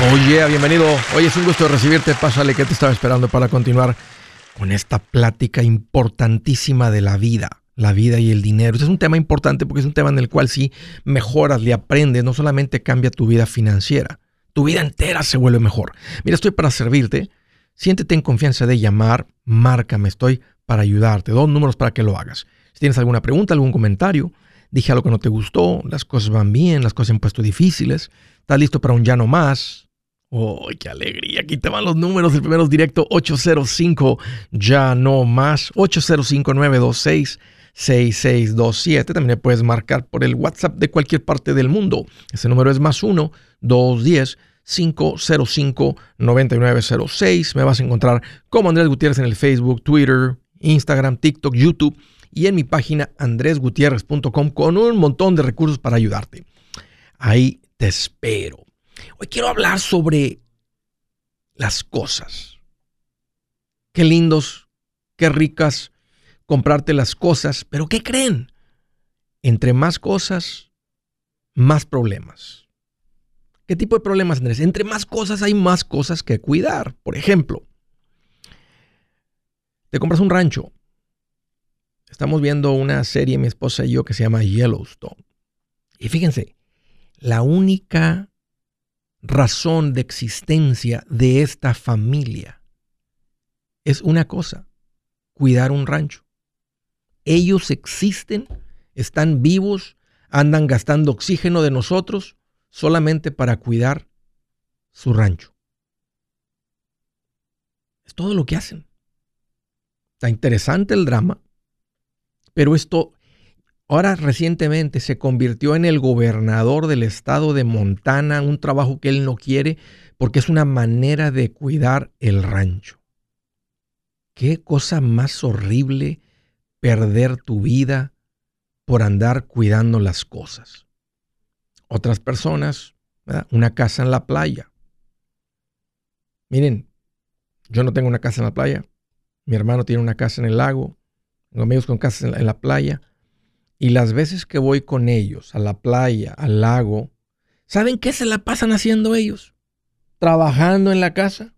Oye, bienvenido. Oye, es un gusto recibirte. Pásale que te estaba esperando para continuar con esta plática importantísima de la vida. La vida y el dinero. Este es un tema importante porque es un tema en el cual si mejoras, le aprendes, no solamente cambia tu vida financiera, tu vida entera se vuelve mejor. Mira, estoy para servirte. Siéntete en confianza de llamar, márcame, estoy para ayudarte. Dos números para que lo hagas. Si tienes alguna pregunta, algún comentario, dije algo que no te gustó, las cosas van bien, las cosas se han puesto difíciles, estás listo para un ya no más, ¡Oh, qué alegría! Aquí te van los números. El primero es directo 805, ya no más. 805-926-6627. También puedes marcar por el WhatsApp de cualquier parte del mundo. Ese número es más 1-210-505-9906. Me vas a encontrar como Andrés Gutiérrez en el Facebook, Twitter, Instagram, TikTok, YouTube y en mi página andresgutierrez.com con un montón de recursos para ayudarte. Ahí te espero. Hoy quiero hablar sobre las cosas. Qué lindos, qué ricas comprarte las cosas, pero ¿qué creen? Entre más cosas, más problemas. ¿Qué tipo de problemas, Andrés? Entre más cosas hay más cosas que cuidar. Por ejemplo, te compras un rancho. Estamos viendo una serie, mi esposa y yo, que se llama Yellowstone. Y fíjense, la única razón de existencia de esta familia es una cosa, cuidar un rancho. Ellos existen, están vivos, andan gastando oxígeno de nosotros solamente para cuidar su rancho. Es todo lo que hacen. Está interesante el drama, pero esto Ahora recientemente se convirtió en el gobernador del estado de Montana, un trabajo que él no quiere porque es una manera de cuidar el rancho. Qué cosa más horrible perder tu vida por andar cuidando las cosas. Otras personas, una casa en la playa. Miren, yo no tengo una casa en la playa, mi hermano tiene una casa en el lago, tengo amigos con casas en la playa y las veces que voy con ellos a la playa, al lago, ¿saben qué se la pasan haciendo ellos? Trabajando en la casa,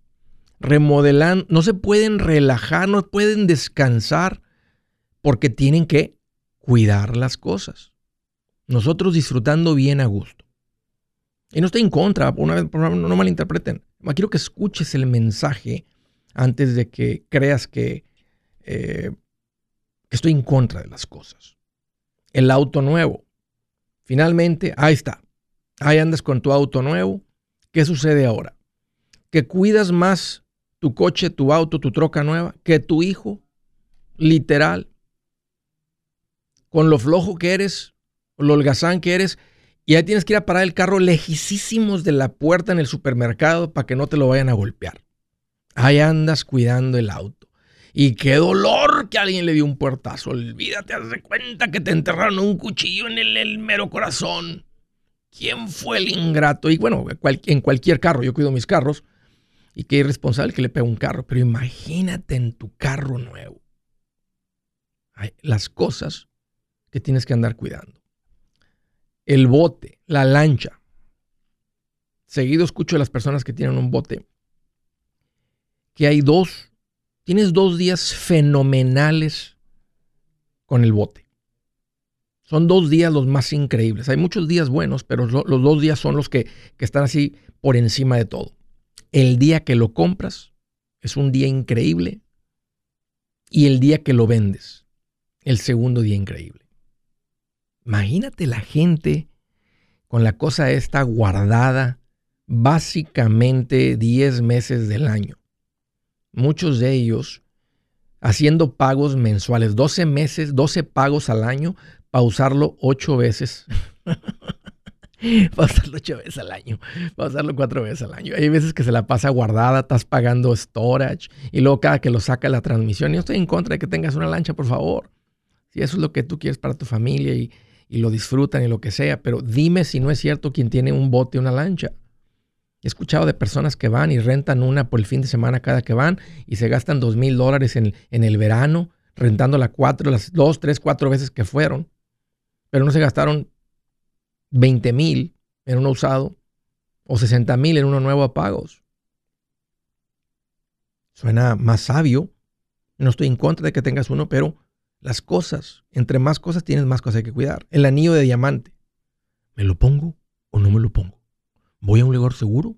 remodelando, no se pueden relajar, no pueden descansar porque tienen que cuidar las cosas. Nosotros disfrutando bien a gusto. Y no estoy en contra, una vez, no malinterpreten. Quiero que escuches el mensaje antes de que creas que eh, estoy en contra de las cosas el auto nuevo. Finalmente, ahí está. Ahí andas con tu auto nuevo. ¿Qué sucede ahora? Que cuidas más tu coche, tu auto, tu troca nueva que tu hijo, literal. Con lo flojo que eres, lo holgazán que eres, y ahí tienes que ir a parar el carro lejísimos de la puerta en el supermercado para que no te lo vayan a golpear. Ahí andas cuidando el auto. Y qué dolor que alguien le dio un puertazo. Olvídate, haz de cuenta que te enterraron un cuchillo en el, mero corazón. ¿Quién fue el ingrato? Y bueno, en cualquier carro, yo cuido mis carros. Y qué irresponsable que le pegue un carro. Pero imagínate en tu carro nuevo. las cosas que tienes que andar cuidando. El bote, la lancha. Seguido escucho a las personas que tienen un bote que hay dos Tienes dos días fenomenales con el bote. Son dos días los más increíbles. Hay muchos días buenos, pero los dos días son los que, que están así por encima de todo. El día que lo compras es un día increíble y el día que lo vendes, el segundo día increíble. Imagínate la gente con la cosa esta guardada básicamente 10 meses del año muchos de ellos haciendo pagos mensuales, 12 meses, 12 pagos al año para usarlo 8 veces. para usarlo 8 veces al año, para usarlo 4 veces al año. Hay veces que se la pasa guardada, estás pagando storage y luego cada que lo saca la transmisión. Yo estoy en contra de que tengas una lancha, por favor. Si eso es lo que tú quieres para tu familia y, y lo disfrutan y lo que sea, pero dime si no es cierto quien tiene un bote, una lancha. He escuchado de personas que van y rentan una por el fin de semana cada que van y se gastan dos mil dólares en, el verano, rentando la cuatro, las dos, tres, cuatro veces que fueron, pero no se gastaron 20 mil en un usado o 60 mil en uno nuevo a pagos. Suena más sabio. No estoy en contra de que tengas uno, pero las cosas, entre más cosas tienes, más cosas hay que cuidar. El anillo de diamante. ¿Me lo pongo o no me lo pongo? ¿Voy a un lugar seguro?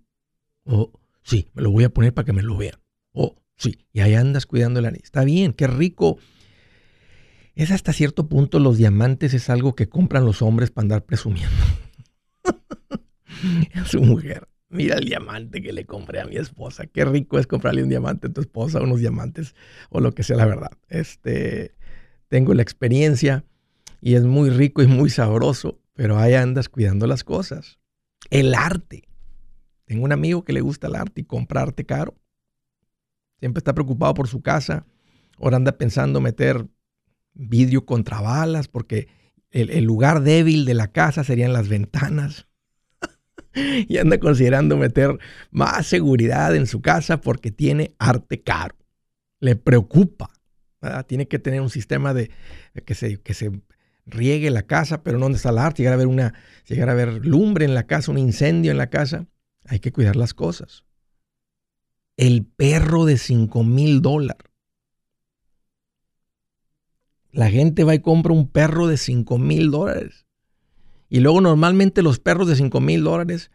O sí, me lo voy a poner para que me lo vean. O sí, y ahí andas cuidando el anillo. Está bien, qué rico. Es hasta cierto punto los diamantes es algo que compran los hombres para andar presumiendo. a su mujer. Mira el diamante que le compré a mi esposa. Qué rico es comprarle un diamante a tu esposa, unos diamantes o lo que sea la verdad. Este, tengo la experiencia y es muy rico y muy sabroso, pero ahí andas cuidando las cosas. El arte. Tengo un amigo que le gusta el arte y comprarte caro. Siempre está preocupado por su casa. Ahora anda pensando meter vidrio contra balas porque el lugar débil de la casa serían las ventanas. y anda considerando meter más seguridad en su casa porque tiene arte caro. Le preocupa. Tiene que tener un sistema de, que se riegue la casa, pero no donde está el arte. Llegar a ver una, llegar a ver lumbre en la casa, un incendio en la casa. Hay que cuidar las cosas. El perro de 5 mil dólares. La gente va y compra un perro de 5 mil dólares. Y luego normalmente los perros de 5 mil dólares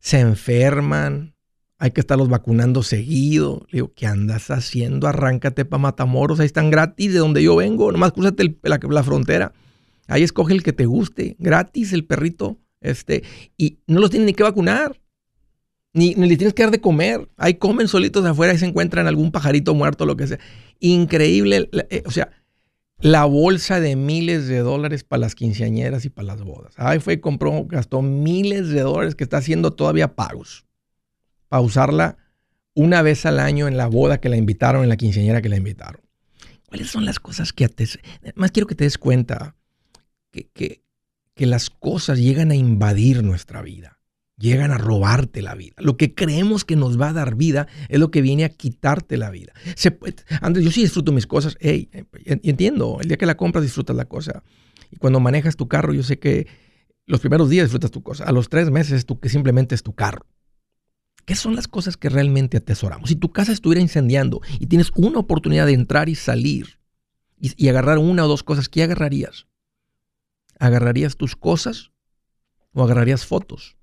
se enferman, hay que estarlos vacunando seguido. Le digo, ¿qué andas haciendo? Arráncate para Matamoros, ahí están gratis de donde yo vengo, nomás cruzate la, frontera. Ahí escoge el que te guste, gratis el perrito, este, y no los tienen ni que vacunar. Ni, ni les tienes que dar de comer. Ahí comen solitos afuera y se encuentran algún pajarito muerto, lo que sea. Increíble. Eh, o sea, la bolsa de miles de dólares para las quinceañeras y para las bodas. Ahí fue compró, gastó miles de dólares que está haciendo todavía pagos para usarla una vez al año en la boda que la invitaron, en la quinceañera que la invitaron. ¿Cuáles son las cosas que te... Más quiero que te des cuenta que, que las cosas llegan a invadir nuestra vida llegan a robarte la vida. Lo que creemos que nos va a dar vida es lo que viene a quitarte la vida. Se Andrés, yo sí disfruto mis cosas. Hey, entiendo, el día que la compras disfrutas la cosa. Y cuando manejas tu carro, yo sé que los primeros días disfrutas tu cosa. A los tres meses tú que simplemente es tu carro. ¿Qué son las cosas que realmente atesoramos? Si tu casa estuviera incendiando y tienes una oportunidad de entrar y salir y, y agarrar una o dos cosas, ¿qué agarrarías? ¿Agarrarías tus cosas o agarrarías fotos?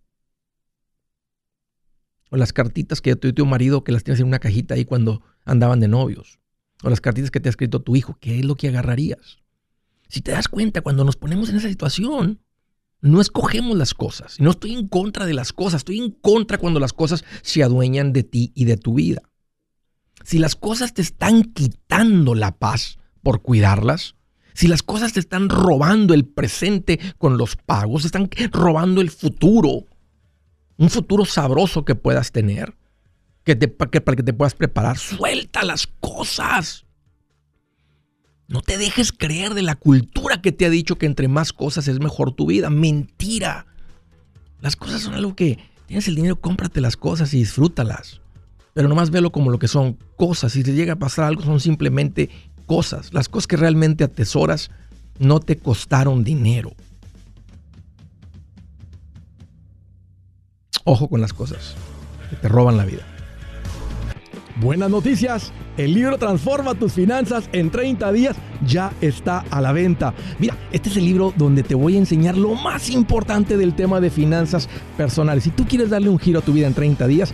O las cartitas que te dio tu marido que las tienes en una cajita ahí cuando andaban de novios. O las cartitas que te ha escrito tu hijo. ¿Qué es lo que agarrarías? Si te das cuenta, cuando nos ponemos en esa situación, no escogemos las cosas. No estoy en contra de las cosas. Estoy en contra cuando las cosas se adueñan de ti y de tu vida. Si las cosas te están quitando la paz por cuidarlas, si las cosas te están robando el presente con los pagos, están robando el futuro un futuro sabroso que puedas tener, que para que te puedas preparar. Suelta las cosas. No te dejes creer de la cultura que te ha dicho que entre más cosas es mejor tu vida. Mentira. Las cosas son algo que tienes el dinero, cómprate las cosas y disfrútalas. Pero nomás velo como lo que son cosas. Si te llega a pasar algo, son simplemente Las cosas que realmente atesoras no te costaron dinero. Ojo con las cosas que te roban la vida. Buenas noticias. El libro Transforma tus finanzas en 30 días ya está a la venta. Mira, este es el libro donde te voy a enseñar lo más importante del tema de finanzas personales. Si tú quieres darle un giro a tu vida en 30 días,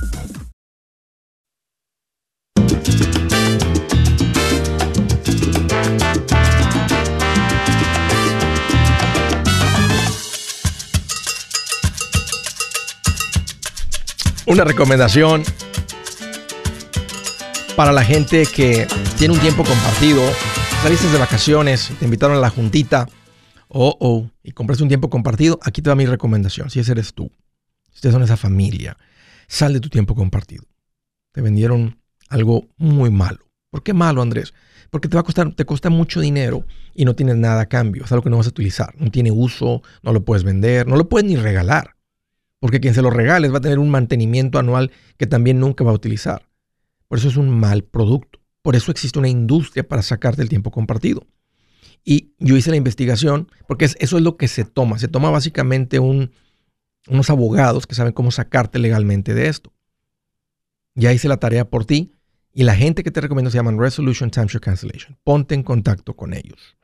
Una recomendación para la gente que tiene un tiempo compartido, saliste de vacaciones, te invitaron a la juntita, oh, oh, y compraste un tiempo compartido, aquí te va mi recomendación, si ese eres tú, si ustedes son esa familia, sal de tu tiempo compartido. Te vendieron algo muy malo. ¿Por qué malo, Andrés? Porque te va a costar, te cuesta mucho dinero y no tienes nada a cambio. Es algo que no vas a utilizar. No tiene uso, no lo puedes vender, no lo puedes ni regalar. Porque quien se lo regales va a tener un mantenimiento anual que también nunca va a utilizar. Por eso es un mal producto. Por eso existe una industria para sacarte el tiempo compartido. Y yo hice la investigación, porque eso es lo que se toma. Se toma básicamente un, unos abogados que saben cómo sacarte legalmente de esto. Ya hice la tarea por ti y la gente que te recomiendo se llaman Resolution Timeshare Cancellation. Ponte en contacto con ellos.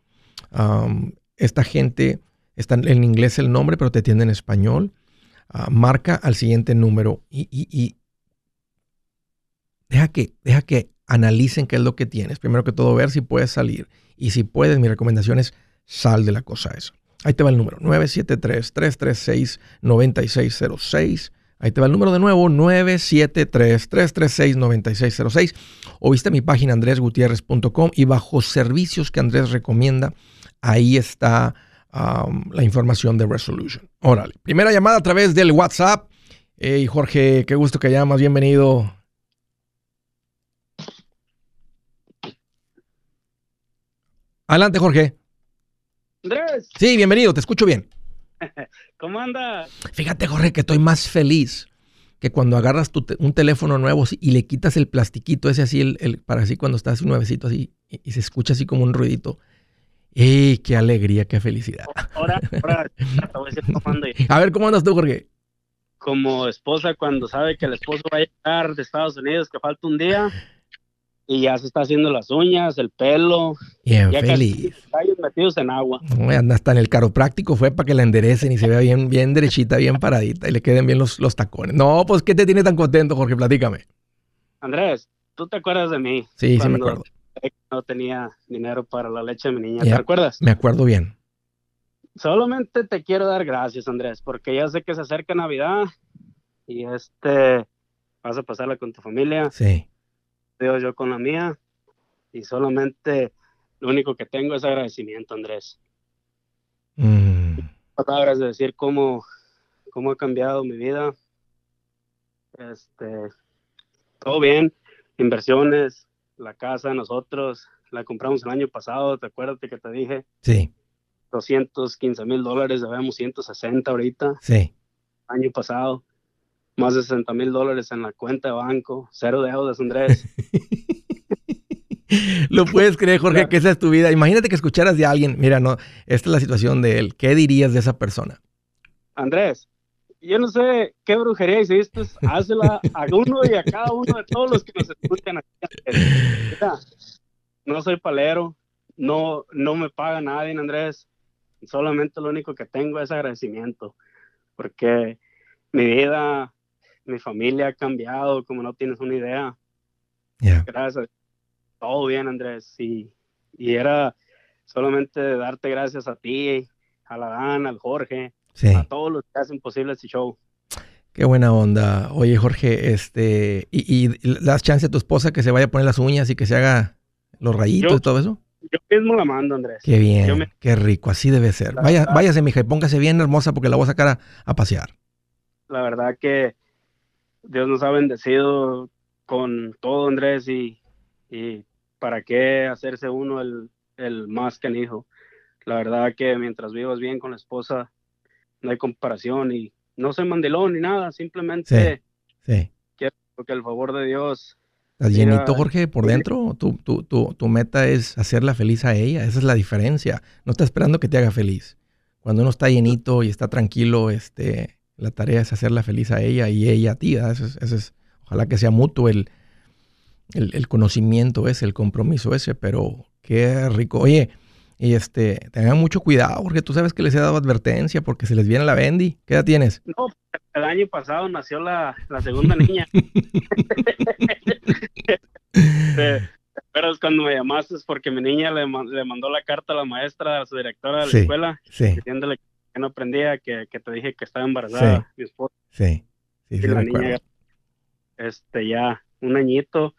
esta gente, está en inglés el nombre, pero te atiende en español. Ah, marca al siguiente número y, deja, que, deja que analicen qué es lo que tienes. Primero que todo, ver si puedes salir. Y si puedes, mi recomendación es sal de la cosa esa. Ahí te va el número, 973-336-9606. Ahí te va el número de nuevo, 973-336-9606. O viste mi página andresgutierrez.com y bajo servicios que Andrés recomienda, ahí está la información de Resolution. Órale, primera llamada a través del WhatsApp. Hey Jorge, qué gusto que llamas, bienvenido. Adelante, Jorge. Andrés. Sí, bienvenido, te escucho bien. ¿Cómo andas? Fíjate, Jorge, que estoy más feliz que cuando agarras un teléfono nuevo y le quitas el plastiquito ese así, el, para así cuando estás nuevecito así y, se escucha así como un ruidito. ¡Ey, qué alegría, qué felicidad! Ahora, ahora, a ver, ¿cómo andas tú, Jorge? Como esposa cuando sabe que el esposo va a llegar de Estados Unidos, que falta un día y ya se está haciendo las uñas, el pelo. Bien feliz. metidos en agua. hasta en el práctico fue para que la enderecen y se vea bien, bien derechita, bien paradita y le queden bien los, los tacones. No, pues ¿qué te tiene tan contento, Jorge? Platícame. Andrés, ¿tú te acuerdas de mí? Sí, sí me acuerdo. No tenía dinero para la leche de mi niña, ¿te acuerdas? Me acuerdo bien. Solamente te quiero dar gracias, Andrés, porque ya sé que se acerca Navidad y este vas a pasarla con tu familia. Sí veo yo con la mía y solamente lo único que tengo es agradecimiento, Andrés. Mm. Palabras de decir cómo, cómo ha cambiado mi vida. Este, todo bien, inversiones, la casa, nosotros la compramos el año pasado, ¿te acuerdas que te dije? Sí. 215 mil dólares, debemos 160 ahorita. Sí. Año pasado más de 60 mil dólares en la cuenta de banco, cero deudas, Andrés. Lo puedes creer, Jorge, que esa es tu vida. Imagínate que escucharas de alguien, mira, no, esta es la situación de él. ¿Qué dirías de esa persona? Andrés, yo no sé qué brujería hiciste, hazla a uno y a cada uno de todos los que nos escuchan aquí. no soy palero, no, no me paga nadie, Andrés. Solamente lo único que tengo es agradecimiento, porque mi vida mi familia ha cambiado, como no tienes una idea. Gracias. Todo bien, Andrés. Y, y era solamente darte gracias a ti, a la Dan, al Jorge, a todos los que hacen posible este show. Qué buena onda. Oye, Jorge, este, ¿y, y das chance a tu esposa que se vaya a poner las uñas y que se haga los rayitos y todo eso? Yo mismo la mando, Andrés. Qué bien, qué rico, así debe ser. Vaya, váyase, mija, y póngase bien hermosa porque la voy a sacar a, pasear. La verdad que Dios nos ha bendecido con todo, Andrés, y, y para qué hacerse uno el, el más hijo. La verdad que mientras vivas bien con la esposa, no hay comparación y no soy mandilón ni nada, simplemente sí, quiero que el favor de Dios. ¿Estás llenito, Jorge, por dentro? Tu, tu, tu, tu, meta es hacerla feliz a ella, esa es la diferencia. No está esperando que te haga feliz. Cuando uno está llenito y está tranquilo, este, la tarea es hacerla feliz a ella y ella a ti. Eso es, ojalá que sea mutuo el, el, el conocimiento ese, el compromiso ese, pero qué rico. Oye, y este, tengan mucho cuidado porque tú sabes que les he dado advertencia porque se les viene la Bendy. ¿Qué edad tienes? No, el año pasado nació la, la segunda niña. Pero es cuando me llamaste es porque mi niña le, le, mandó la carta a la maestra, a su directora de la escuela, diciéndole que no aprendía, que, que, te dije que estaba embarazada mi esposa. Sí, sí, sí, la niña, este, ya un añito,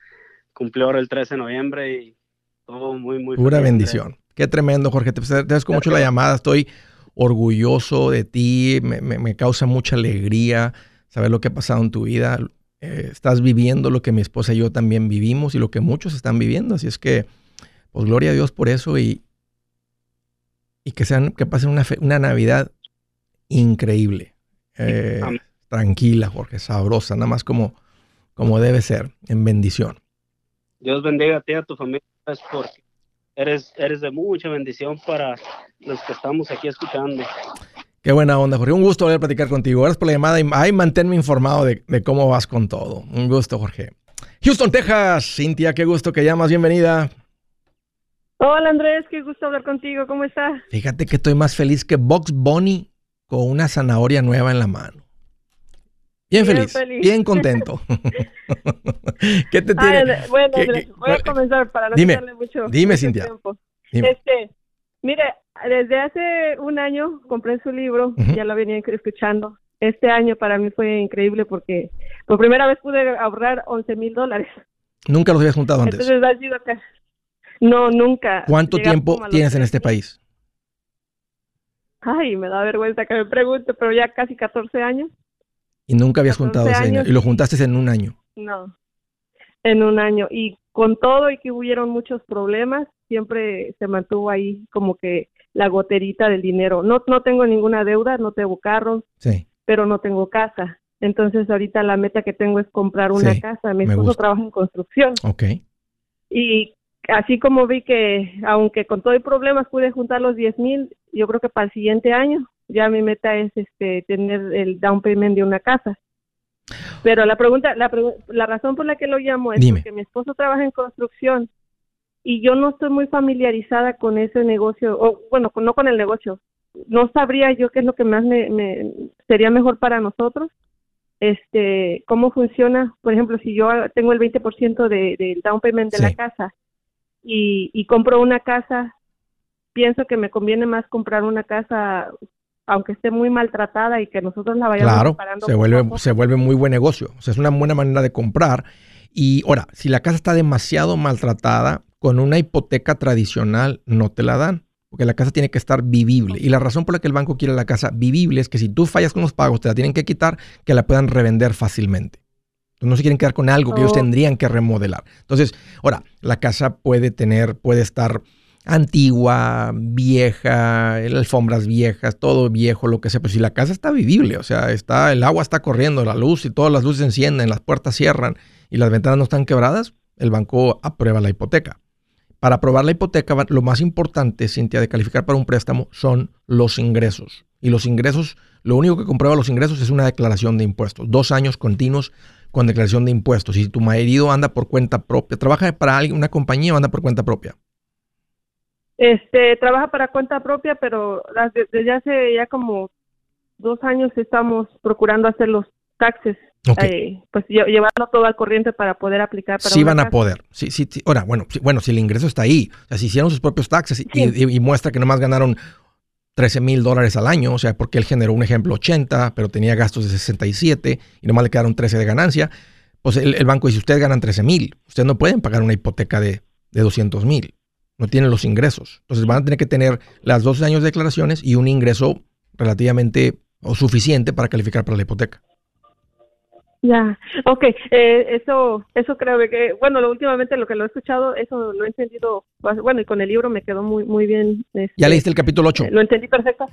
cumplió ahora el 13 de noviembre y todo muy, muy Pura bendición. Qué tremendo, Jorge. Te agradezco mucho la llamada. Estoy orgulloso de ti. Me, causa mucha alegría saber lo que ha pasado en tu vida. Eh, estás viviendo lo que mi esposa y yo también vivimos y lo que muchos están viviendo. Así es que, pues gloria a Dios por eso y, y que, sean, que pasen una, una Navidad increíble. Eh, tranquila, Jorge, sabrosa, nada más como, como debe ser, en bendición. Dios bendiga a ti y a tu familia, porque eres, eres de mucha bendición para los que estamos aquí escuchando. Qué buena onda, Jorge. Un gusto volver a platicar contigo. Gracias por la llamada y ay, manténme informado de, cómo vas con todo. Un gusto, Jorge. Houston, Texas. Cintia, qué gusto que llamas. Bienvenida. Hola, Andrés. Qué gusto hablar contigo. ¿Cómo estás? Fíjate que estoy más feliz que Box Bunny con una zanahoria nueva en la mano. Bien, feliz, bien contento. ¿Qué te tiene? bueno, voy a comenzar para no dime, mucho, dime, Cintia. Tiempo. Este, mire, desde hace un año compré su libro, ya lo venía escuchando. Este año para mí fue increíble porque por primera vez pude ahorrar 11 mil dólares. ¿Nunca los habías juntado antes? Entonces acá. No, nunca. ¿Cuánto tiempo tienes en este país? Ay, me da vergüenza que me pregunte, pero ya casi 14 años. Y nunca habías juntado ese año. Y lo juntaste en un año. No, en un año. Y con todo y que hubieron muchos problemas, siempre se mantuvo ahí como que la goterita del dinero. No, no tengo ninguna deuda, no tengo carros, sí. pero no tengo casa. Entonces ahorita la meta que tengo es comprar una casa. Mi esposo trabaja en construcción. Ok. Y así como vi que, aunque con todo el problemas pude juntar los 10 mil, yo creo que para el siguiente año ya mi meta es este tener el down payment de una casa. Pero la pregunta, la, la razón por la que lo llamo es porque mi esposo trabaja en construcción y yo no estoy muy familiarizada con ese negocio, o bueno, no con el negocio. No sabría yo qué es lo que más me, sería mejor para nosotros. Este, cómo funciona, por ejemplo, si yo tengo el 20% del de, down payment de la casa y, y compro una casa, pienso que me conviene más comprar una casa aunque esté muy maltratada y que nosotros la vayamos claro, se vuelve, se vuelve muy buen negocio. O sea, es una buena manera de comprar. Y ahora, si la casa está demasiado maltratada, con una hipoteca tradicional no te la dan. Porque la casa tiene que estar vivible. Y la razón por la que el banco quiere la casa vivible es que si tú fallas con los pagos, te la tienen que quitar, que la puedan revender fácilmente. Entonces no se quieren quedar con algo que ellos oh. tendrían que remodelar. Entonces, ahora, la casa puede tener, puede estar antigua, vieja, alfombras viejas, todo viejo, lo que sea, pero si la casa está vivible, o sea, está, el agua está corriendo, la luz y todas las luces encienden, las puertas cierran y las ventanas no están quebradas, el banco aprueba la hipoteca. Para aprobar la hipoteca, lo más importante, Cintia, de calificar para un préstamo son los ingresos. Y los ingresos, lo único que comprueba los ingresos es una declaración de impuestos. Dos años continuos con declaración de impuestos. Si tu marido anda por cuenta propia, trabaja para alguien, una compañía anda por cuenta propia. Este, trabaja para cuenta propia, pero desde hace ya como dos años estamos procurando hacer los taxes. Eh, pues llevarlo todo al corriente para poder aplicar para sí van a poder. Sí, sí, ahora bueno bueno si el ingreso está ahí o sea si hicieron sus propios taxes y, muestra que nomás ganaron 13 mil dólares al año, o sea, porque él generó un ejemplo 80, pero tenía gastos de 67 y nomás le quedaron 13 de ganancia, pues el, banco dice, ustedes ganan 13 mil, ustedes no pueden pagar una hipoteca de, de 200 mil, no tienen los ingresos. Entonces van a tener que tener las 12 años de declaraciones y un ingreso relativamente o suficiente para calificar para la hipoteca. Ya, ok, eh, eso, eso creo que, bueno, lo, últimamente lo que lo he escuchado, eso lo he entendido, bueno, y con el libro me quedó muy, muy bien. Este, ¿Ya leíste el capítulo 8? lo entendí perfecto.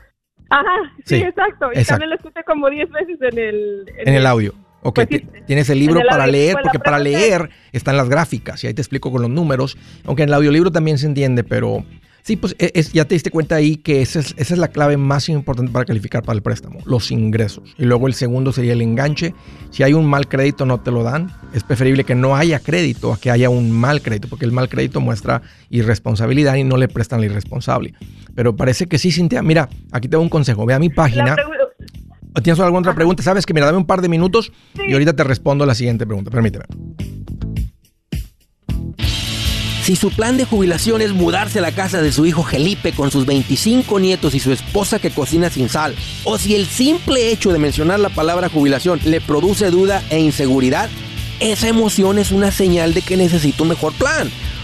Ajá, sí, exacto, y también lo escuché como 10 veces en el... En, el, audio. Ok, pues tienes el libro para leer, porque para leer están las gráficas, y ahí te explico con los números, aunque en el audiolibro también se entiende, pero Sí, pues e, es, ya te diste cuenta ahí que esa es, esa es la clave más importante para calificar para el préstamo, los ingresos. Y luego el segundo sería el enganche. Si hay un mal crédito no te lo dan. Es preferible que no haya crédito a que haya un mal crédito, porque el mal crédito muestra irresponsabilidad y no le prestan al irresponsable. Pero parece que sí, Cintia. Mira, aquí te doy un consejo. Ve a mi página. ¿Tienes alguna otra pregunta? Sabes que, mira, dame un par de minutos y ahorita te respondo la siguiente pregunta. Permíteme. Si su plan de jubilación es mudarse a la casa de su hijo Felipe con sus 25 nietos y su esposa que cocina sin sal, o si el simple hecho de mencionar la palabra jubilación le produce duda e inseguridad, esa emoción es una señal de que necesita un mejor plan.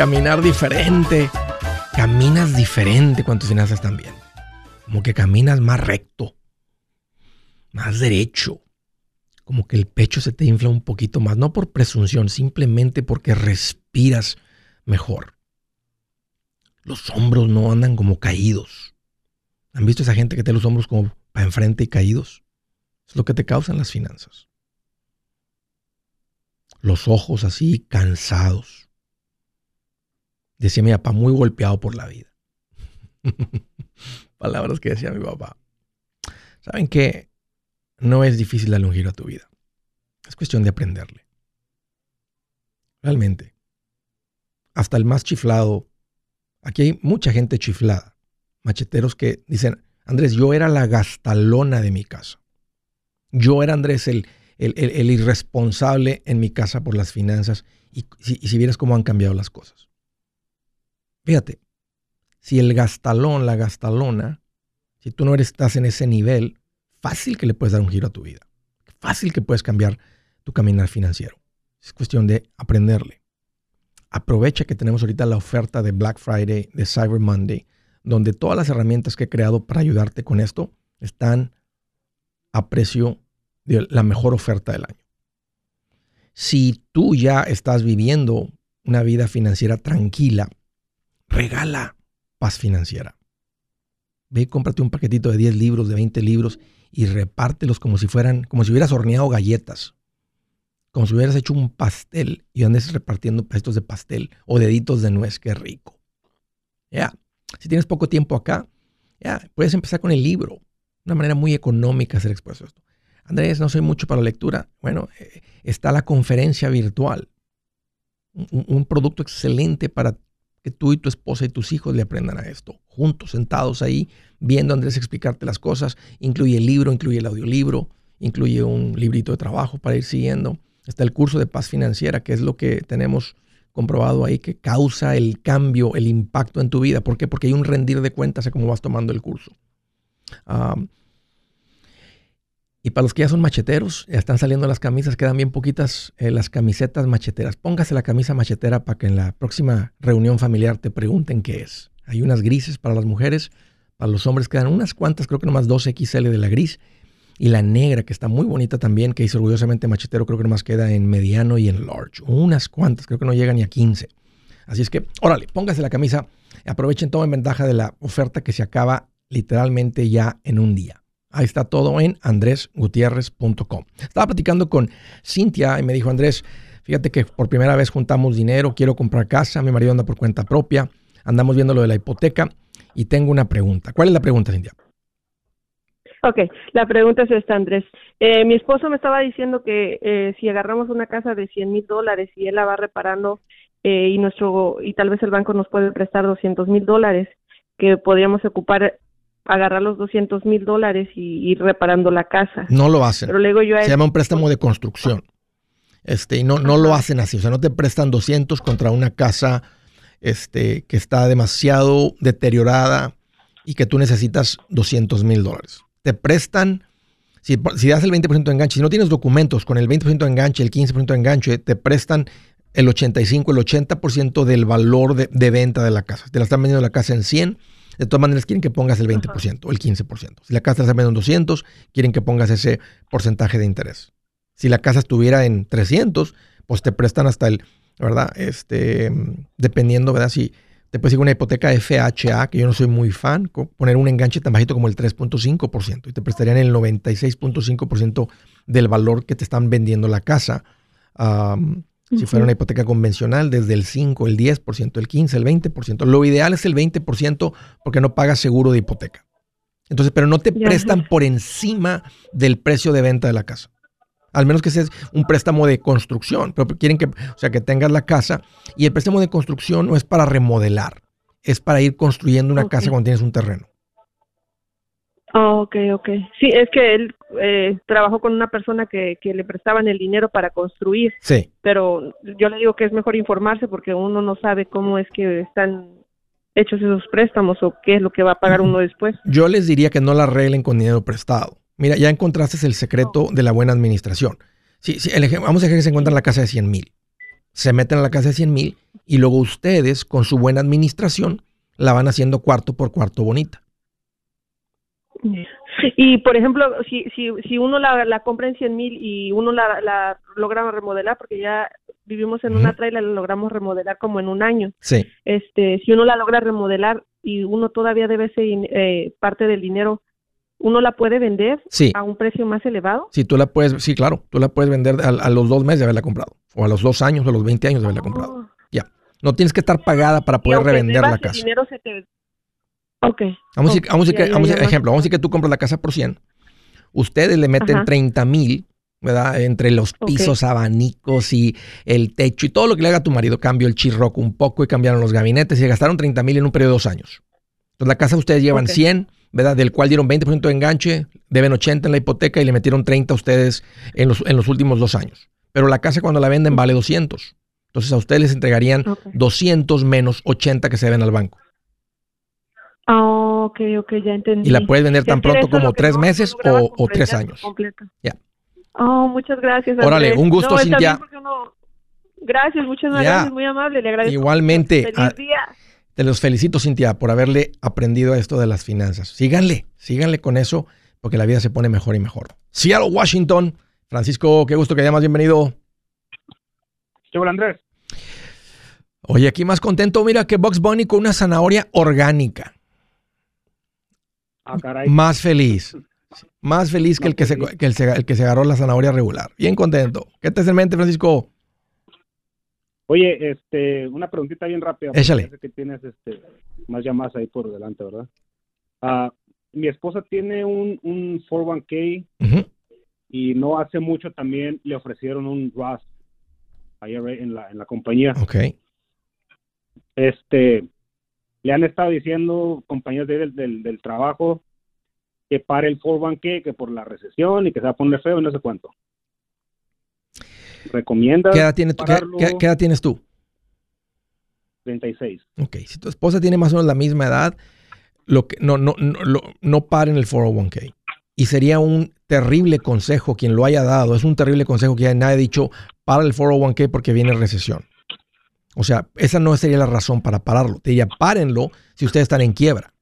Caminar diferente. Caminas diferente cuando tus finanzas están bien. Como que caminas más recto, más derecho. Como que el pecho se te infla un poquito más, no por presunción, simplemente porque respiras mejor. Los hombros no andan como caídos. ¿Han visto esa gente que tiene los hombros como para enfrente y caídos? Es lo que te causan las finanzas. Los ojos así cansados. Decía mi papá, muy golpeado por la vida. Palabras que decía mi papá. ¿Saben que No es difícil darle un a tu vida. Es cuestión de aprenderle. Realmente. Hasta el más chiflado. Aquí hay mucha gente chiflada. Macheteros que dicen, Andrés, yo era la gastalona de mi casa. Yo era, Andrés, el, el, irresponsable en mi casa por las finanzas. Y, y si vieras cómo han cambiado las cosas. Fíjate, si el gastalón, la gastalona, si tú no eres, estás en ese nivel, fácil que le puedes dar un giro a tu vida. Fácil que puedes cambiar tu caminar financiero. Es cuestión de aprenderle. Aprovecha que tenemos ahorita la oferta de Black Friday, de Cyber Monday, donde todas las herramientas que he creado para ayudarte con esto están a precio de la mejor oferta del año. Si tú ya estás viviendo una vida financiera tranquila, regala paz financiera. Ve cómprate un paquetito de 10 libros, de 20 libros y repártelos como si fueran, como si hubieras horneado galletas. Como si hubieras hecho un pastel y andes repartiendo pedacitos de pastel o deditos de nuez, qué rico. Ya, si tienes poco tiempo acá, ya, puedes empezar con el libro. Una manera muy económica de ser expuesto a esto. Andrés, no soy mucho para la lectura. Bueno, eh, está la conferencia virtual. un producto excelente para que tú y tu esposa y tus hijos le aprendan a esto, juntos, sentados ahí, viendo a Andrés explicarte las cosas. Incluye el libro, incluye el audiolibro, incluye un librito de trabajo para ir siguiendo. Está el curso de paz financiera, que es lo que tenemos comprobado ahí, que causa el cambio, el impacto en tu vida. ¿Por qué? Porque hay un rendir de cuentas a cómo vas tomando el curso. Y para los que ya son macheteros, ya están saliendo las camisas, quedan bien poquitas eh, las camisetas macheteras. Póngase la camisa machetera para que en la próxima reunión familiar te pregunten qué es. Hay unas grises para las mujeres, para los hombres quedan unas cuantas, creo que nomás 2 XL de la gris. Y la negra, que está muy bonita también, que dice orgullosamente machetero, creo que nomás queda en mediano y en large. Unas cuantas, creo que no llega ni a 15. Así es que, órale, póngase la camisa, aprovechen, tomen ventaja de la oferta que se acaba literalmente ya en un día. Ahí está todo en andresgutierrez.com. Estaba platicando con Cintia y me dijo, Andrés, fíjate que por primera vez juntamos dinero, quiero comprar casa, mi marido anda por cuenta propia, andamos viendo lo de la hipoteca y tengo una pregunta. ¿Cuál es la pregunta, Cintia? Ok, la pregunta es esta, Andrés. Eh, mi esposo me estaba diciendo que eh, si agarramos una casa de 100 mil dólares y él la va reparando eh, y nuestro y tal vez el banco nos puede prestar 200 mil dólares, que podríamos ocupar agarrar los 200 mil dólares y ir reparando la casa. No lo hacen. Pero luego yo Se llama un préstamo de construcción. Este, y no, no lo hacen así. O sea, no te prestan 200 contra una casa este, que está demasiado deteriorada y que tú necesitas 200 mil dólares. Te prestan, si, si das el 20% de enganche, si no tienes documentos con el 20% de enganche, el 15% de enganche, te prestan el 85, el 80% del valor de, de, venta de la casa. Te la están vendiendo la casa en 100 de todas maneras, quieren que pongas el 20% o el 15%. Si la casa está en 200, quieren que pongas ese porcentaje de interés. Si la casa estuviera en 300, pues te prestan hasta el, ¿verdad? Este, dependiendo, ¿verdad? Si te puedes ir una hipoteca FHA, que yo no soy muy fan, poner un enganche tan bajito como el 3.5% y te prestarían el 96.5% del valor que te están vendiendo la casa. Si fuera una hipoteca convencional, desde el 5, el 10%, el 15, el 20%. Lo ideal es el 20% porque no pagas seguro de hipoteca. Entonces, pero no te prestan por encima del precio de venta de la casa. Al menos que sea un préstamo de construcción. Pero quieren que, o sea, que tengas la casa. Y el préstamo de construcción no es para remodelar. Es para ir construyendo una casa cuando tienes un terreno. Oh, ok, ok. Sí, es que él eh, trabajó con una persona que, que, le prestaban el dinero para construir. Sí. Pero yo le digo que es mejor informarse porque uno no sabe cómo es que están hechos esos préstamos o qué es lo que va a pagar uno después. Yo les diría que no la arreglen con dinero prestado. Mira, ya encontraste el secreto de la buena administración. Sí, sí, el, vamos a decir que se encuentran en la casa de 100 mil. Se meten a la casa de 100 mil y luego ustedes, con su buena administración, la van haciendo cuarto por cuarto bonita. Y, por ejemplo, si, si, si uno la, la compra en 100 mil y uno la, la logra remodelar, porque ya vivimos en una trailer, la logramos remodelar como en un año. Sí. Este, si uno la logra remodelar y uno todavía debe ser eh, parte del dinero, ¿uno la puede vender a un precio más elevado? Sí, tú la puedes, sí, claro, tú la puedes vender a, los dos meses de haberla comprado, o a los dos años, o a los 20 años de haberla comprado. Oh. Ya. No tienes que estar pagada para poder revender la casa. dinero se te Ok. Vamos, a vamos, vamos ejemplo, vamos a decir que tú compras la casa por 100. Ustedes le meten 30 mil, ¿verdad? Entre los pisos, abanicos y el techo y todo lo que le haga a tu marido. Cambio el chirroc un poco y cambiaron los gabinetes y gastaron 30 mil en un periodo de dos años. Entonces la casa ustedes llevan 100, ¿verdad? Del cual dieron 20% de enganche, deben 80 en la hipoteca y le metieron 30 a ustedes en los, en los últimos dos años. Pero la casa cuando la venden vale 200. Entonces a ustedes les entregarían 200 menos 80 que se deben al banco. Ah, ok, ok, ya entendí. Y la puedes vender tan pronto como tres meses o, tres años. Ya. Oh, muchas gracias. Órale, un gusto, Cintia. Gracias, muchas gracias, muy amable, le agradezco. Igualmente. Feliz día. Te los felicito, Cintia, por haberle aprendido esto de las finanzas. Síganle, síganle con eso, porque la vida se pone mejor y mejor. Seattle, Washington. Francisco, qué gusto que hayas bienvenido. Hola, Andrés. Oye, aquí más contento, mira que Box Bunny con una zanahoria orgánica. Ah, más feliz. Más feliz que, el que, Se, que el, que se agarró la zanahoria regular. Bien contento. ¿Qué te hace en mente, Francisco? Oye, este, una preguntita bien rápida. Échale. que tienes este, más llamadas ahí por delante, ¿verdad? Ah, mi esposa tiene un, un 401k y no hace mucho también le ofrecieron un Roth en la, en la compañía. Ok. Este, le han estado diciendo compañeros del, del, trabajo que pare el 401k, que por la recesión y que se va a poner feo y no sé cuánto. ¿Recomiendas? ¿Qué edad, tiene ¿qué, edad tienes tú? 36. Ok, si tu esposa tiene más o menos la misma edad, lo que, no, no, no, no paren el 401k. Y sería un terrible consejo quien lo haya dado. Es un terrible consejo que nadie ha dicho para el 401k porque viene recesión. O sea, esa no sería la razón para pararlo. Te diría, párenlo si ustedes están en quiebra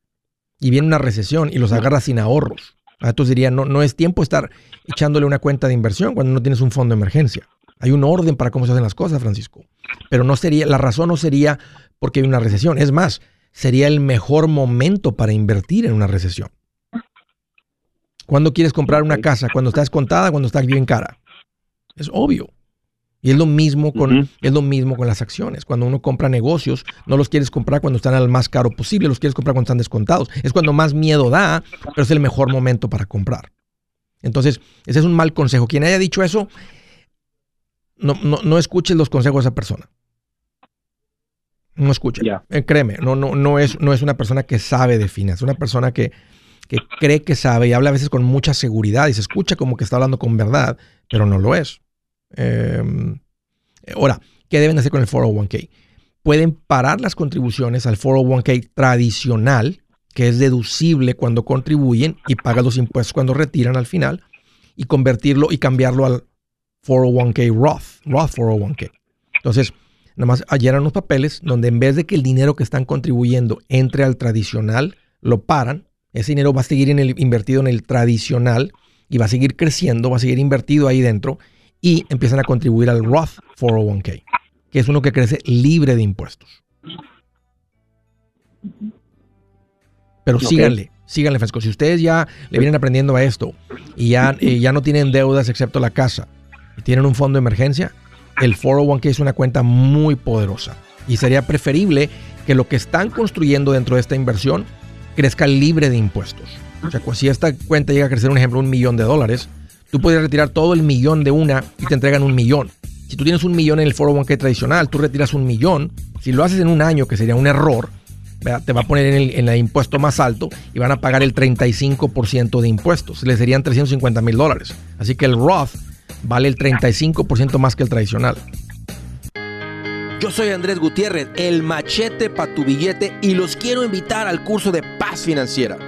y viene una recesión y los agarra sin ahorros. Entonces diría, no, no es tiempo estar echándole una cuenta de inversión cuando no tienes un fondo de emergencia. Hay un orden para cómo se hacen las cosas, Francisco. Pero no sería, la razón no sería porque hay una recesión. Es más, sería el mejor momento para invertir en una recesión. ¿Cuándo quieres comprar una casa? ¿Cuando está descontada? ¿Cuando está bien cara? Es obvio. Y es lo mismo con, es lo mismo con las acciones. Cuando uno compra negocios, no los quieres comprar cuando están al más caro posible, los quieres comprar cuando están descontados. Es cuando más miedo da, pero es el mejor momento para comprar. Entonces, ese es un mal consejo. Quien haya dicho eso, no, no, no escuches los consejos de esa persona. No escuche. Eh, créeme, no, no, no, es, no es una persona que sabe de finanzas, es una persona que, que cree que sabe y habla a veces con mucha seguridad y se escucha como que está hablando con verdad, pero no lo es. Em, ahora, ¿qué deben hacer con el 401k? Pueden parar las contribuciones al 401k tradicional, que es deducible cuando contribuyen y pagan los impuestos cuando retiran al final, y convertirlo y cambiarlo al 401k Roth, Roth 401k. Entonces, nada más eran unos papeles donde en vez de que el dinero que están contribuyendo entre al tradicional, lo paran. Ese dinero va a seguir en el, invertido en el tradicional y va a seguir creciendo, va a seguir invertido ahí dentro y empiezan a contribuir al Roth 401k, que es uno que crece libre de impuestos. Pero síganle, síganle, Francisco. Si ustedes ya le vienen aprendiendo a esto y ya, eh, ya no tienen deudas excepto la casa y tienen un fondo de emergencia, el 401k es una cuenta muy poderosa. Y sería preferible que lo que están construyendo dentro de esta inversión crezca libre de impuestos. O sea, si esta cuenta llega a crecer, un ejemplo, un millón de dólares, tú puedes retirar todo el millón de una y te entregan un millón. Si tú tienes un millón en el 401k tradicional, tú retiras un millón. Si lo haces en un año, que sería un error, te va a poner en el, impuesto más alto y van a pagar el 35% de impuestos. Le serían 350 mil dólares. Así que el Roth vale el 35% más que el tradicional. Yo soy Andrés Gutiérrez, el machete para tu billete y los quiero invitar al curso de paz financiera.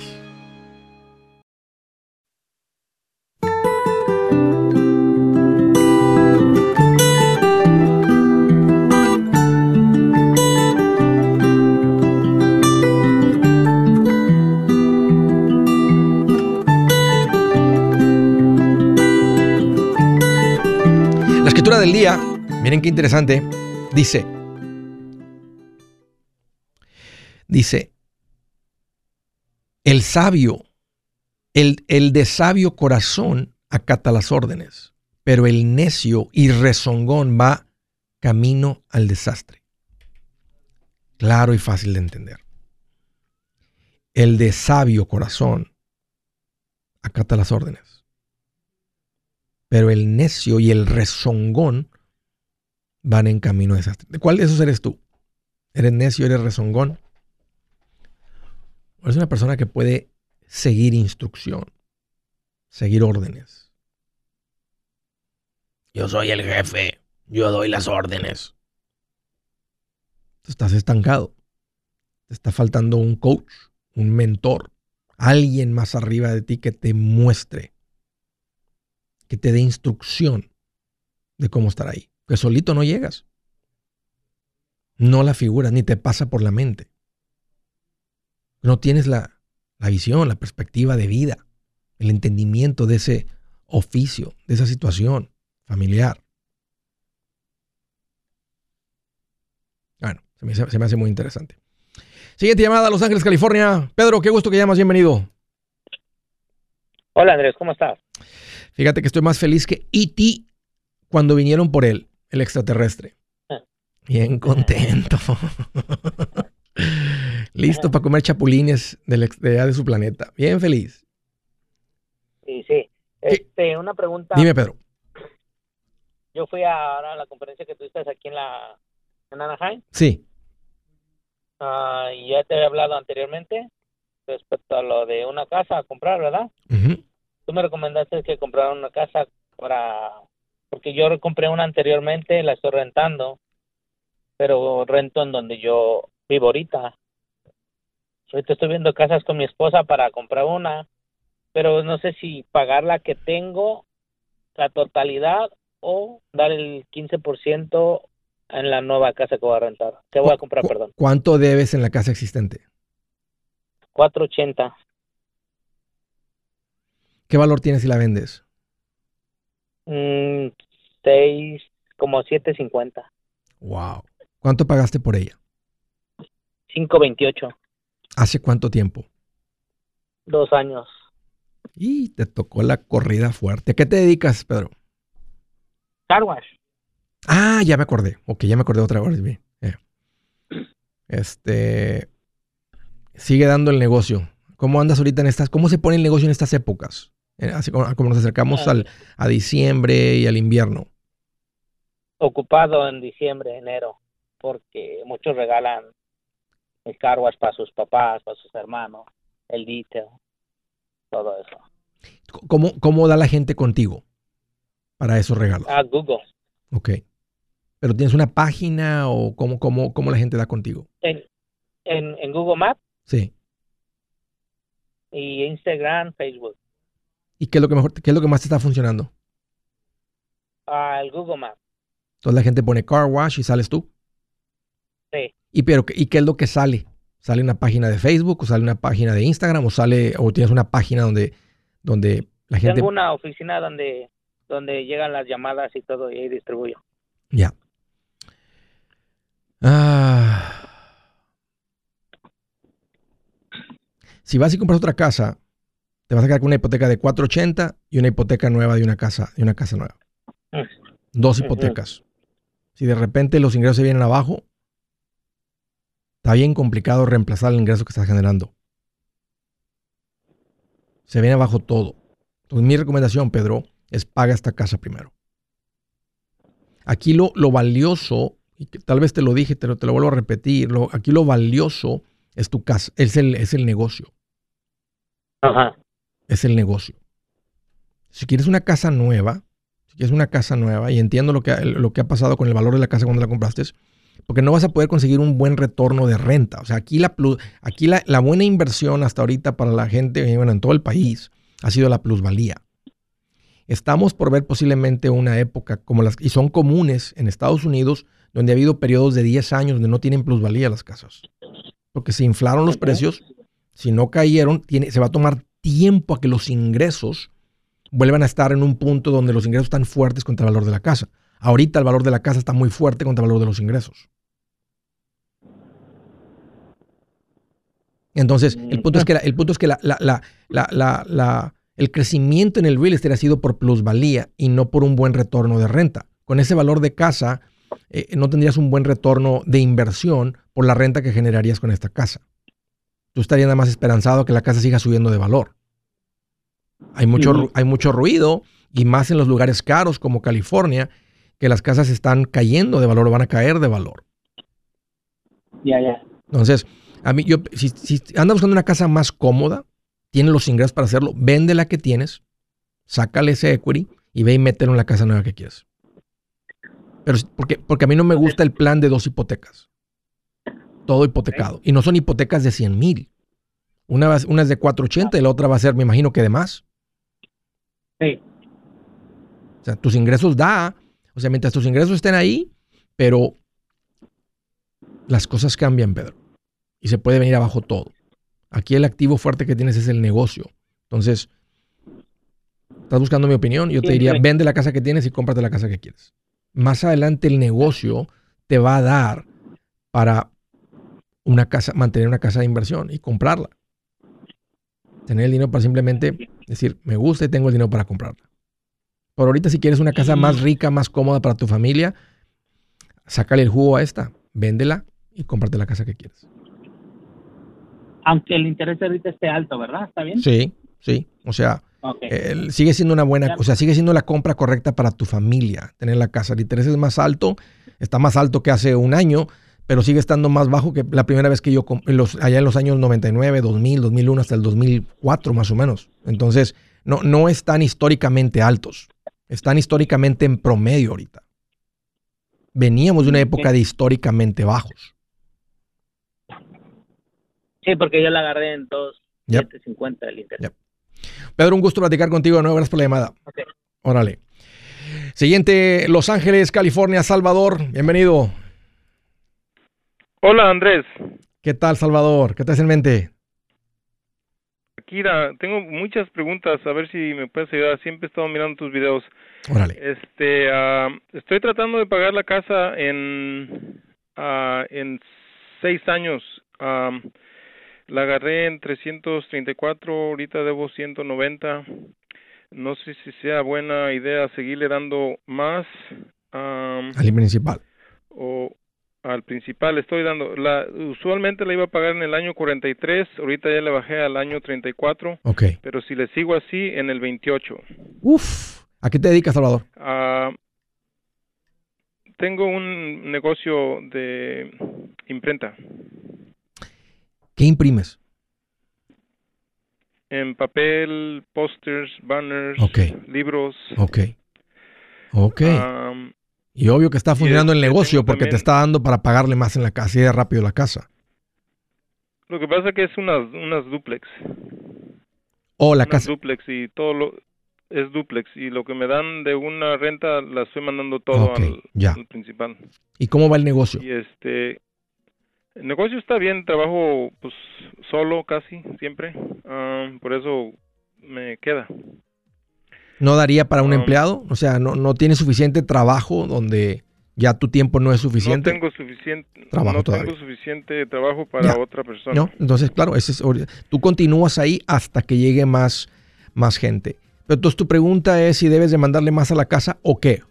Miren qué interesante, dice, dice, el sabio, el, el de sabio corazón acata las órdenes, pero el necio y rezongón va camino al desastre. Claro y fácil de entender. El de sabio corazón acata las órdenes pero el necio y el rezongón van en camino a desastre. ¿De cuál de esos eres tú? ¿Eres necio, eres rezongón? ¿O eres una persona que puede seguir instrucción, seguir órdenes? Yo soy el jefe, yo doy las órdenes. Estás estancado. Te está faltando un coach, un mentor, alguien más arriba de ti que te muestre que te dé instrucción de cómo estar ahí. Que solito no llegas. No la figuras, ni te pasa por la mente. No tienes la, la visión, la perspectiva de vida, el entendimiento de ese oficio, de esa situación familiar. Bueno, se me, se me hace muy interesante. Siguiente llamada a Los Ángeles, California. Pedro, qué gusto que llamas, bienvenido. Hola Andrés, ¿cómo estás? Fíjate que estoy más feliz que E.T. cuando vinieron por él, el extraterrestre. Bien contento. Listo para comer chapulines del ex- de, su planeta. Bien feliz. Sí, sí. Este, una pregunta. Dime, Pedro. Yo fui a, ahora a la conferencia que tuviste aquí en la en Anaheim Sí. ah, y ya te he hablado anteriormente respecto a lo de una casa a comprar, ¿verdad? Ujú. Tú me recomendaste que comprara una casa para porque yo compré una anteriormente, la estoy rentando, pero rento en donde yo vivo ahorita. Ahorita estoy viendo casas con mi esposa para comprar una, pero no sé si pagar la que tengo, la totalidad, o dar el 15% en la nueva casa que voy a rentar. Que voy a comprar, ¿Cu- perdón. ¿Cuánto debes en la casa existente? 480. ¿Qué valor tienes si la vendes? Mm, seis, como 750. Wow. ¿Cuánto pagaste por ella? 528. ¿Hace cuánto tiempo? Dos años. Y te tocó la corrida fuerte. ¿A qué te dedicas, Pedro? Car wash. Ah, ya me acordé. Ok, ya me acordé otra vez. bien. Este. Sigue dando el negocio. ¿Cómo andas ahorita en estas? ¿Cómo se pone el negocio en estas épocas? Eh, Así como, como nos acercamos al, a diciembre y al invierno. Ocupado en diciembre, enero, porque muchos regalan el car wash para sus papás, para sus hermanos, el detail, todo eso. ¿Cómo, ¿Cómo da la gente contigo para esos regalos? Ah, Google. Ok. ¿Pero tienes una página o cómo, cómo, cómo la gente da contigo? En, en, en Google Maps Sí. y Instagram, Facebook. ¿Y qué es lo que mejor, qué es lo que más te está funcionando? Ah, el Google Maps. Entonces la gente pone car wash y sales tú. Sí. ¿Y, pero, qué- ¿Y qué es lo que sale? ¿Sale una página de Facebook o sale una página de Instagram o sale o tienes una página donde, donde la gente... Tengo una oficina donde, donde llegan las llamadas y todo y ahí distribuyo. Ya. Ah. Si vas y compras otra casa, te vas a quedar con una hipoteca de 480 y una hipoteca nueva de una casa, de una casa nueva. Dos Ujú. hipotecas. Si de repente los ingresos se vienen abajo, está bien complicado reemplazar el ingreso que estás generando. Se viene abajo todo. Entonces mi recomendación, Pedro, es paga esta casa primero. Aquí lo, lo valioso, y que tal vez te lo dije, te lo, te lo vuelvo a repetir, lo- aquí lo valioso es tu casa, es el, es el negocio, Ajá. Es el negocio. Si quieres una casa nueva, si quieres una casa nueva, y entiendo lo que, ha- lo que ha pasado con el valor de la casa cuando la compraste, porque no vas a poder conseguir un buen retorno de renta. O sea, aquí la, plus- aquí la, la buena inversión hasta ahorita para la gente, bueno, en todo el país, ha sido la plusvalía. Estamos por ver posiblemente una época como las, y son comunes en Estados Unidos, donde ha habido periodos de 10 años donde no tienen plusvalía las casas. Porque se inflaron los precios, si no cayeron, tiene, se va a tomar tiempo a que los ingresos vuelvan a estar en un punto donde los ingresos están fuertes contra el valor de la casa. Ahorita el valor de la casa está muy fuerte contra el valor de los ingresos. Entonces, el punto es que, el punto es que la- la- el crecimiento en el real estate ha sido por plusvalía y no por un buen retorno de renta. Con ese valor de casa, eh, no tendrías un buen retorno de inversión por la renta que generarías con esta casa. Tú estarías nada más esperanzado que la casa siga subiendo de valor. Hay mucho, hay mucho ruido y más en los lugares caros como California, que las casas están cayendo de valor o van a caer de valor. Ya, ya. Entonces, a mí, yo, si, si andas buscando una casa más cómoda, tienes los ingresos para hacerlo, vende la que tienes, sácale ese equity y ve y mételo en la casa nueva que quieres. Pero porque, porque a mí no me gusta el plan de dos hipotecas. Todo hipotecado. Y no son hipotecas de 100 mil. Una, va- una es de 480 y la otra va a ser, me imagino que de más. Sí. O sea, tus ingresos da, o sea, mientras tus ingresos estén ahí, pero las cosas cambian, Pedro. Y se puede venir abajo todo. Aquí el activo fuerte que tienes es el negocio. Entonces, estás buscando mi opinión, yo te diría, vende la casa que tienes y cómprate la casa que quieres. Más adelante el negocio te va a dar para una casa, mantener una casa de inversión y comprarla. Tener el dinero para simplemente decir, me gusta y tengo el dinero para comprarla. Por ahorita, si quieres una casa más rica, más cómoda para tu familia, sácale el jugo a esta, véndela y cómprate la casa que quieres. Aunque el interés ahorita esté alto, ¿verdad? ¿Está bien? Sí, sí. O sea, sigue siendo una buena, o sea, sigue siendo la compra correcta para tu familia, tener la casa. El interés es más alto, está más alto que hace un año, pero sigue estando más bajo que la primera vez que yo, los, allá en los años 99, 2000, 2001, hasta el 2004 más o menos. Entonces, no, no están históricamente altos, están históricamente en promedio ahorita. Veníamos de una Ok. época de históricamente bajos. Sí, porque yo la agarré en dos, Yep. 750 el interés. Yep. Pedro, un gusto platicar contigo de nuevo. Gracias por la llamada. Ok. Órale. Siguiente, Los Ángeles, California, Salvador. Bienvenido. Hola Andrés, ¿Qué tal, Salvador? ¿Qué te hace en mente? Kira, tengo muchas preguntas, a ver si me puedes ayudar. Siempre he estado mirando tus videos. Órale. Este, ah, estoy tratando de pagar la casa en ah, en seis años. Am, la agarré en 334, ahorita debo 190. No sé si sea buena idea seguirle dando más am, Al principal. o al principal estoy dando la usualmente la iba a pagar en el año 43, ahorita ya le bajé al año 34, Ok. pero si le sigo así en el 28. Uf. ¿A qué te dedicas, Salvador? Ah, tengo un negocio de imprenta ¿Qué imprimes? en papel, pósters, banners, libros. Ok. Ok. am, y obvio que está funcionando el negocio porque te está dando para pagarle más en la casa y de rápido la casa. lo que pasa que es unas unas duplex, O la unas casa. duplex y todo lo es duplex y lo que me dan de una renta la estoy mandando todo al, ya. al principal. ¿Y cómo va el negocio? Y este, el negocio está bien, trabajo pues solo casi siempre, ah, por eso me queda. ¿No daría para un Um, empleado? O sea, ¿no, no tiene suficiente trabajo donde ya tu tiempo no es suficiente? No tengo suficiente, Trabajo no todavía. tengo suficiente trabajo para Ya. otra persona. ¿No? Entonces, claro, ese es, tú continúas ahí hasta que llegue más, más gente. Pero entonces tu pregunta es si debes de mandarle más a la casa o qué.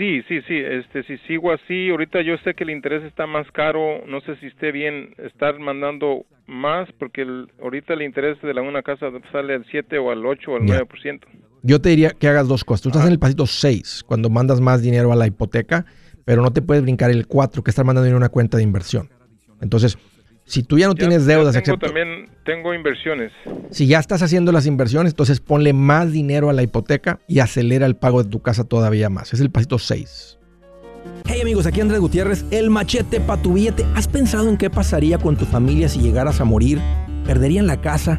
Sí, sí, sí, este, si sigo así, ahorita yo sé que el interés está más caro, no sé si esté bien estar mandando más, porque el, ahorita el interés de la una casa sale al 7 o al 8 o al Ya. 9%. Yo te diría que hagas dos cosas. Tú estás en el pasito 6 cuando mandas más dinero a la hipoteca, pero no te puedes brincar el 4 que estar mandando en una cuenta de inversión. Entonces, si tú ya no Ya- tienes deudas, tengo excepto también tengo inversiones. si ya estás haciendo las inversiones, entonces ponle más dinero a la hipoteca y acelera el pago de tu casa todavía más. Es el pasito 6. Hey amigos, aquí Andrés Gutiérrez, el machete para tu billete. ¿Has pensado en qué pasaría con tu familia si llegaras a morir? ¿Perderían la casa?